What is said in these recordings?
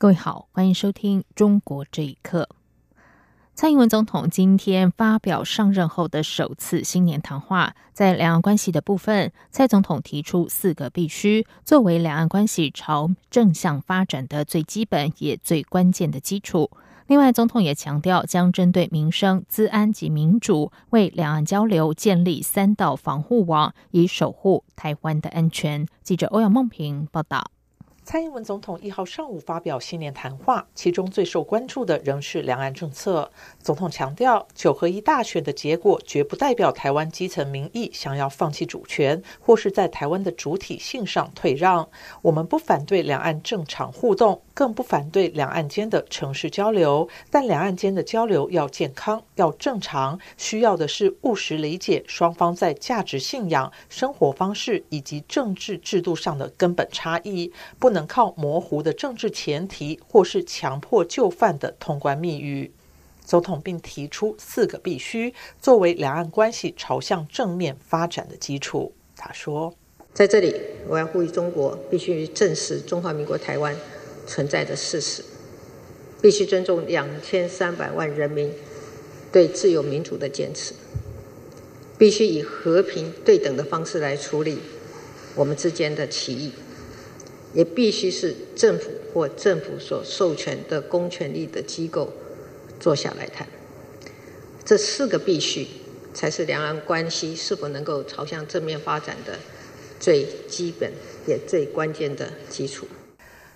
各位好，欢迎收听《中国这一刻》。蔡英文总统今天发表上任后的首次新年谈话，在两岸关系的部分，蔡总统提出四个必须，作为两岸关系朝正向发展的最基本也最关键的基础。另外，总统也强调，将针对民生、资安及民主，为两岸交流建立三道防护网，以守护台湾的安全。记者欧阳梦平报道。蔡英文总统一号上午发表新年谈话，其中最受关注的仍是两岸政策。总统强调，九合一大选的结果绝不代表台湾基层民意想要放弃主权，或是在台湾的主体性上退让。我们不反对两岸正常互动，更不反对两岸间的城市交流，但两岸间的交流要健康、要正常，需要的是务实理解双方在价值信仰、生活方式以及政治制度上的根本差异，不能。靠模糊的政治前提，或是强迫就范的通关密语，总统并提出四个必须，作为两岸关系朝向正面发展的基础。他说：“在这里，我要呼吁中国必须正视中华民国台湾存在的事实，必须尊重两千三百万人民对自由民主的坚持，必须以和平对等的方式来处理我们之间的歧义。”也必须是政府或政府所授权的公权力的机构坐下来谈。这四个必须，才是两岸关系是否能够朝向正面发展的最基本也最关键的基础。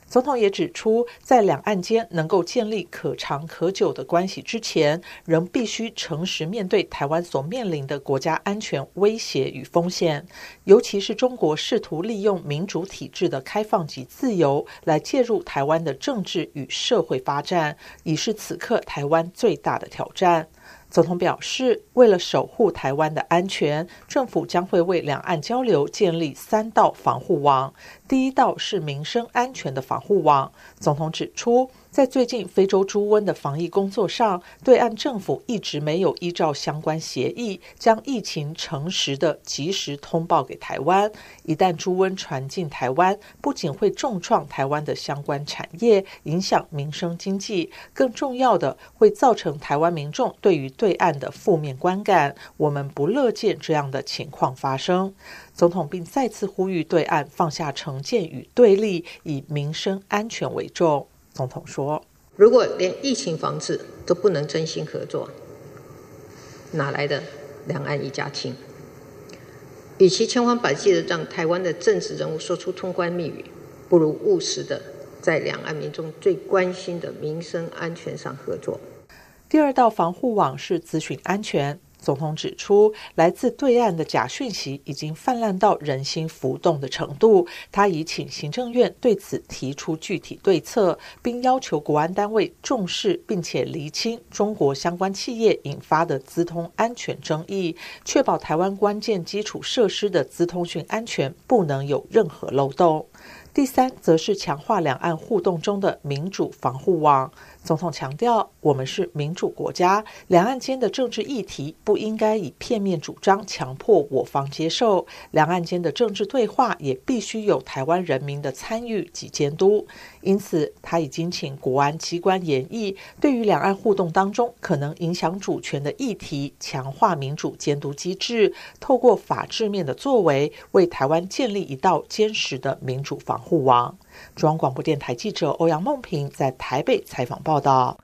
总统也指出，在两岸间能够建立可长可久的关系之前，仍必须诚实面对台湾所面临的国家安全威胁与风险，尤其是中国试图利用民主体制的开放及自由来介入台湾的政治与社会发展，已是此刻台湾最大的挑战。总统表示，为了守护台湾的安全，政府将会为两岸交流建立三道防护网。第一道是民生安全的防护网。总统指出。在最近非洲猪瘟的防疫工作上，对岸政府一直没有依照相关协议，将疫情诚实的及时通报给台湾。一旦猪瘟传进台湾，不仅会重创台湾的相关产业，影响民生经济，更重要的会造成台湾民众对于对岸的负面观感。我们不乐见这样的情况发生。总统并再次呼吁对岸放下成见与对立，以民生安全为重。总统说：“如果连疫情防治都不能真心合作，哪来的两岸一家亲？与其千方百计的让台湾的政治人物说出通关密语，不如务实的在两岸民众最关心的民生安全上合作。”第二道防护网是资讯安全。总统指出，来自对岸的假讯息已经泛滥到人心浮动的程度。他已请行政院对此提出具体对策，并要求国安单位重视并且厘清中国相关企业引发的资通安全争议，确保台湾关键基础设施的资通讯安全不能有任何漏洞。第三，则是强化两岸互动中的民主防护网。总统强调，我们是民主国家，两岸间的政治议题不应该以片面主张强迫我方接受，两岸间的政治对话也必须有台湾人民的参与及监督。因此，他已经请国安机关研议，对于两岸互动当中可能影响主权的议题，强化民主监督机制，透过法治面的作为，为台湾建立一道坚实的民主防护网。中央广播电台记者欧阳梦平在台北采访报道。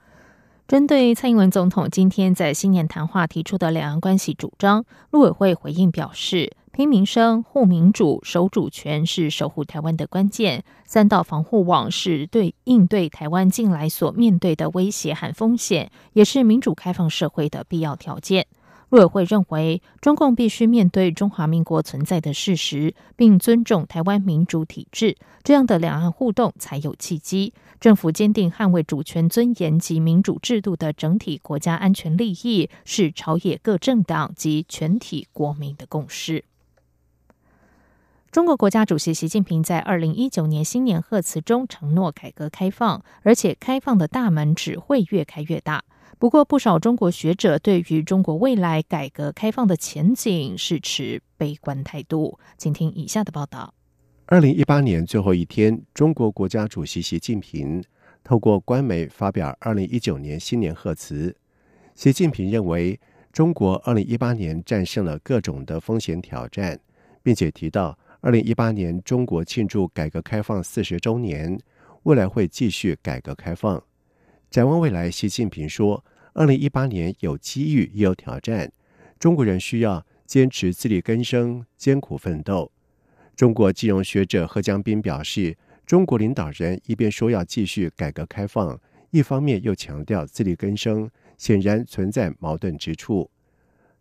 针对蔡英文总统今天在新年谈话提出的两岸关系主张，陆委会回应表示：拼民生、护民主、守主权是守护台湾的关键，三道防护网是对应对台湾近来所面对的威胁和风险，也是民主开放社会的必要条件。陆委会认为，中共必须面对中华民国存在的事实，并尊重台湾民主体制，这样的两岸互动才有契机。政府坚定捍卫主权尊严及民主制度的整体国家安全利益，是朝野各政党及全体国民的共识。中国国家主席习近平在二零一九年新年贺词中承诺改革开放，而且开放的大门只会越开越大。不过，不少中国学者对于中国未来改革开放的前景是持悲观态度。请听以下的报道：二零一八年最后一天，中国国家主席习近平透过官媒发表二零一九年新年贺词。习近平认为，中国二零一八年战胜了各种的风险挑战，并且提到，二零一八年中国庆祝改革开放四十周年，未来会继续改革开放。展望未来，习近平说：“二零一八年有机遇也有挑战，中国人需要坚持自力更生、艰苦奋斗。”中国金融学者贺江斌表示：“中国领导人一边说要继续改革开放，一方面又强调自力更生，显然存在矛盾之处。”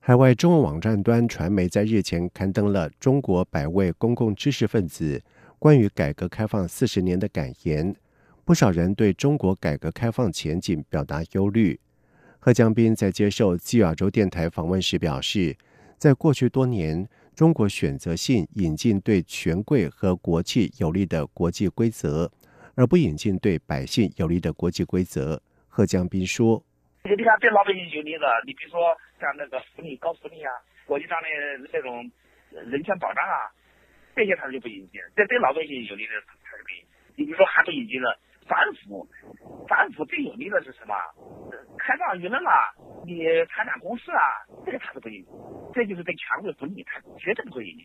海外中文网站端传媒在日前刊登了中国百位公共知识分子关于改革开放四十年的感言。不少人对中国改革开放前景表达忧虑。贺江斌在接受自由亚洲电台访问时表示，在过去多年，中国选择性引进对权贵和国企有利的国际规则，而不引进对百姓有利的国际规则。贺江斌说：“你看对老百姓有利的，你比如说像那个福利、高福利啊，国际上的那种人权保障啊，这些他就不引进。这对老百姓有利的他是不引。你比如说还不引进了。”反腐，反腐最有利的是什么？开放舆论啊，你参展公司啊，这个他都不引，这就是对权贵不利，他绝对不会引。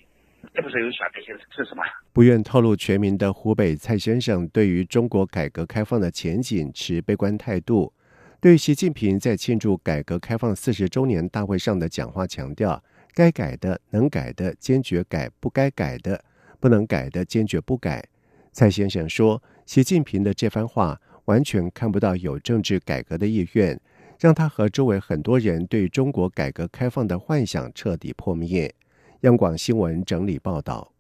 这不是有选这些是什么？不愿透露全名的湖北蔡先生对于中国改革开放的前景持悲观态度。对习近平在庆祝改革开放四十周年大会上的讲话强调，该改的能改的坚决改，不该改的不能改的坚决不改。蔡先生说。习近平的这番话完全看不到有政治改革的意愿，让他和周围很多人对中国改革开放的幻想彻底破灭。央广新闻整理报道，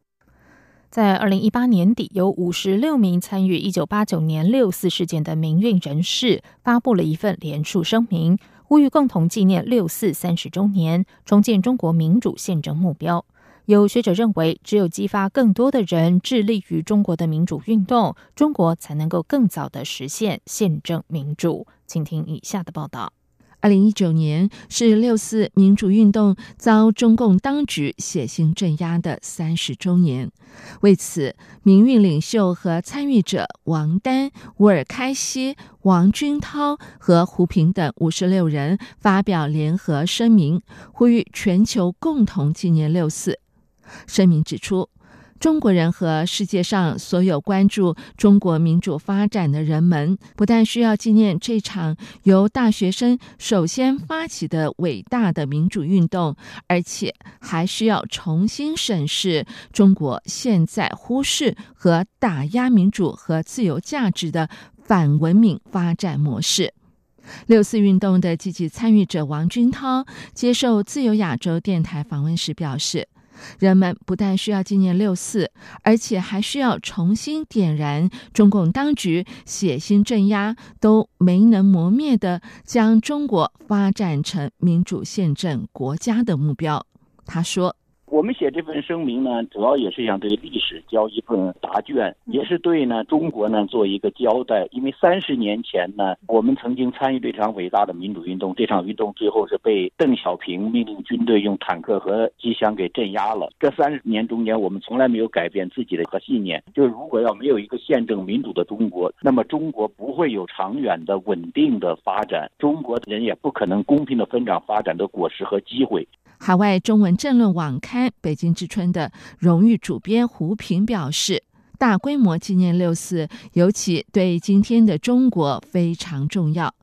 在二零一八年底，有五十六名参与一九八九年六四事件的民运人士发布了一份联署声明，呼吁共同纪念六四三十周年，重建中国民主宪政目标。有学者认为，只有激发更多的人致力于中国的民主运动，中国才能够更早的实现宪政民主。请听以下的报道：二零一九年是六四民主运动遭中共当局血腥镇压的三十周年，为此，民运领袖和参与者王丹、乌尔开西、王军涛和胡平等五十六人发表联合声明，呼吁全球共同纪念六四。声明指出，中国人和世界上所有关注中国民主发展的人们，不但需要纪念这场由大学生首先发起的伟大的民主运动，而且还需要重新审视中国现在忽视和打压民主和自由价值的反文明发展模式。六四运动的积极参与者王军涛接受自由亚洲电台访问时表示。人们不但需要纪念六四，而且还需要重新点燃中共当局血腥镇压都没能磨灭的将中国发展成民主宪政国家的目标。他说。我们写这份声明呢，主要也是想对历史交一份答卷，也是对呢中国呢做一个交代。因为三十年前呢，我们曾经参与这场伟大的民主运动，这场运动最后是被邓小平命令军队用坦克和机枪给镇压了。这三十年中间，我们从来没有改变自己的核信念，就是如果要没有一个宪政民主的中国，那么中国不会有长远的稳定的发展，中国人也不可能公平的分享发展的果实和机会。海外中文政论网刊《北京之春》的荣誉主编胡平表示：“大规模纪念六四，尤其对今天的中国非常重要。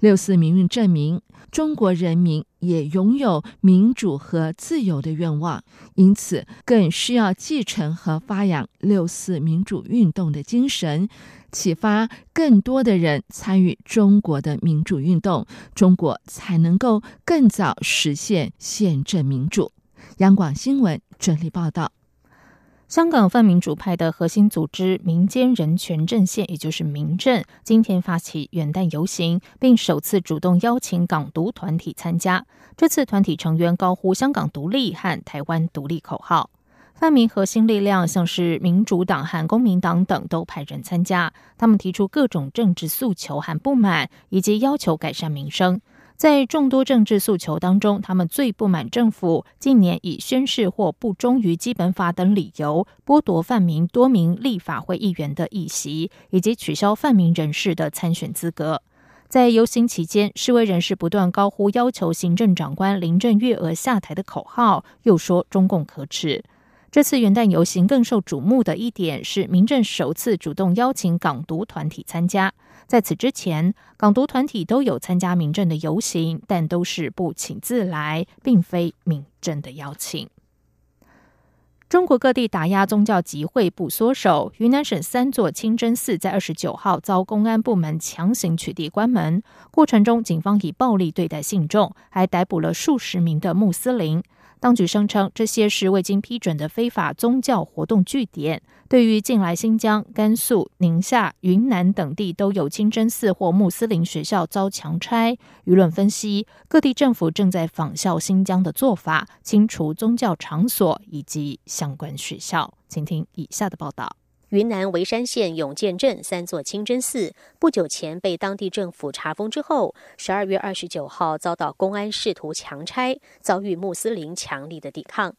六四民运证明，中国人民也拥有民主和自由的愿望，因此更需要继承和发扬六四民主运动的精神，启发更多的人参与中国的民主运动，中国才能够更早实现宪政民主。央广新闻整理报道。香港泛民主派的核心组织民间人权阵线，也就是民阵，今天发起元旦游行，并首次主动邀请港独团体参加。这次团体成员高呼“香港独立”和“台湾独立”口号。泛民核心力量像是民主党和公民党等都派人参加，他们提出各种政治诉求和不满，以及要求改善民生。在众多政治诉求当中，他们最不满政府近年以宣誓或不忠于基本法等理由剥夺泛民多名立法会议员的议席，以及取消泛民人士的参选资格。在游行期间，示威人士不断高呼要求行政长官林郑月娥下台的口号，又说中共可耻。这次元旦游行更受瞩目的一点是，民政首次主动邀请港独团体参加。在此之前，港独团体都有参加民政的游行，但都是不请自来，并非民政的邀请。中国各地打压宗教集会不缩手，云南省三座清真寺在二十九号遭公安部门强行取缔关门，过程中警方以暴力对待信众，还逮捕了数十名的穆斯林。当局声称，这些是未经批准的非法宗教活动据点。对于近来新疆、甘肃、宁夏、云南等地都有清真寺或穆斯林学校遭强拆，舆论分析，各地政府正在仿效新疆的做法，清除宗教场所以及相关学校。请听以下的报道。云南维山县永建镇三座清真寺不久前被当地政府查封之后，十二月二十九号遭到公安试图强拆，遭遇穆斯林强力的抵抗。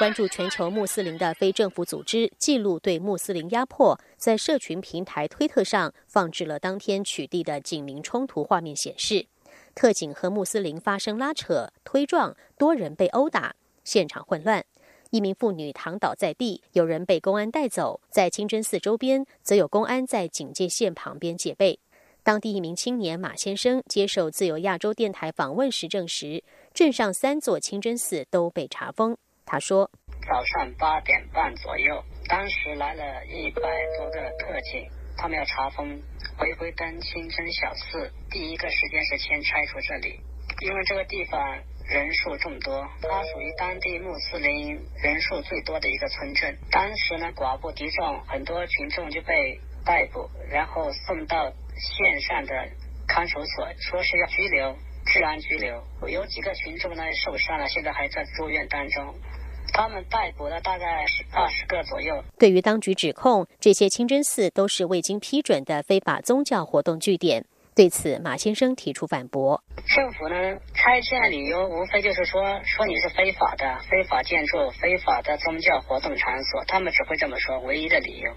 关注全球穆斯林的非政府组织记录对穆斯林压迫，在社群平台推特上放置了当天取缔的警民冲突画面，显示特警和穆斯林发生拉扯、推撞，多人被殴打。现场混乱，一名妇女躺倒在地，有人被公安带走。在清真寺周边，则有公安在警戒线旁边戒备。当地一名青年马先生接受自由亚洲电台访问时证实，镇上三座清真寺都被查封。他说：“早上八点半左右，当时来了一百多个特警，他们要查封回归灯清真小寺。第一个时间是先拆除这里，因为这个地方。”人数众多，它属于当地穆斯林人数最多的一个村镇。当时呢，寡不敌众，很多群众就被逮捕，然后送到县上的看守所，说是要拘留，治安拘留。有几个群众呢受伤了，现在还在住院当中。他们逮捕了大概是二十个左右。对于当局指控，这些清真寺都是未经批准的非法宗教活动据点。对此，马先生提出反驳：政府呢拆迁理由无非就是说说你是非法的、非法建筑、非法的宗教活动场所，他们只会这么说，唯一的理由。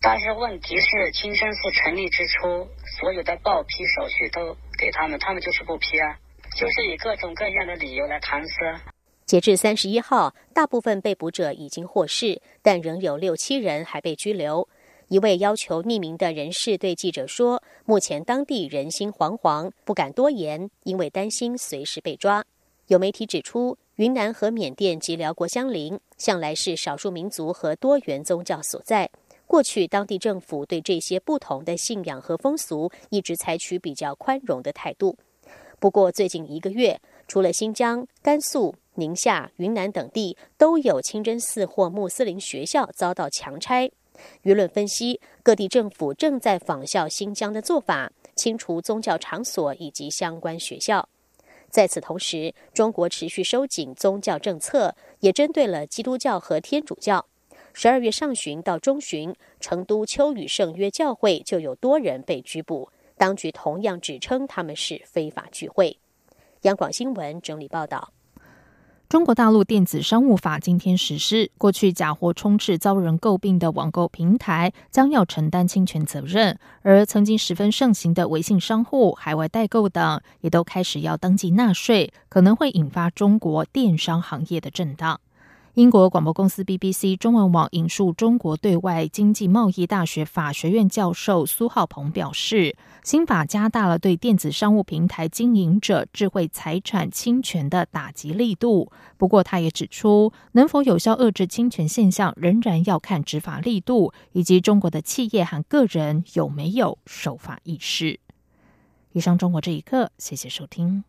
但是问题是，清真寺成立之初，所有的报批手续都给他们，他们就是不批啊，就是以各种各样的理由来搪塞。截至三十一号，大部分被捕者已经获释，但仍有六七人还被拘留。一位要求匿名的人士对记者说：“目前当地人心惶惶，不敢多言，因为担心随时被抓。”有媒体指出，云南和缅甸及辽国相邻，向来是少数民族和多元宗教所在。过去，当地政府对这些不同的信仰和风俗一直采取比较宽容的态度。不过，最近一个月，除了新疆、甘肃、宁夏、云南等地，都有清真寺或穆斯林学校遭到强拆。舆论分析，各地政府正在仿效新疆的做法，清除宗教场所以及相关学校。在此同时，中国持续收紧宗教政策，也针对了基督教和天主教。十二月上旬到中旬，成都秋雨圣约教会就有多人被拘捕，当局同样指称他们是非法聚会。央广新闻整理报道。中国大陆电子商务法今天实施，过去假货充斥遭人诟病的网购平台将要承担侵权责任，而曾经十分盛行的微信商户、海外代购等，也都开始要登记纳税，可能会引发中国电商行业的震荡。英国广播公司 BBC 中文网引述中国对外经济贸易大学法学院教授苏浩鹏表示，新法加大了对电子商务平台经营者智慧财产侵权的打击力度。不过，他也指出，能否有效遏制侵权现象，仍然要看执法力度以及中国的企业和个人有没有守法意识。以上，中国这一刻，谢谢收听。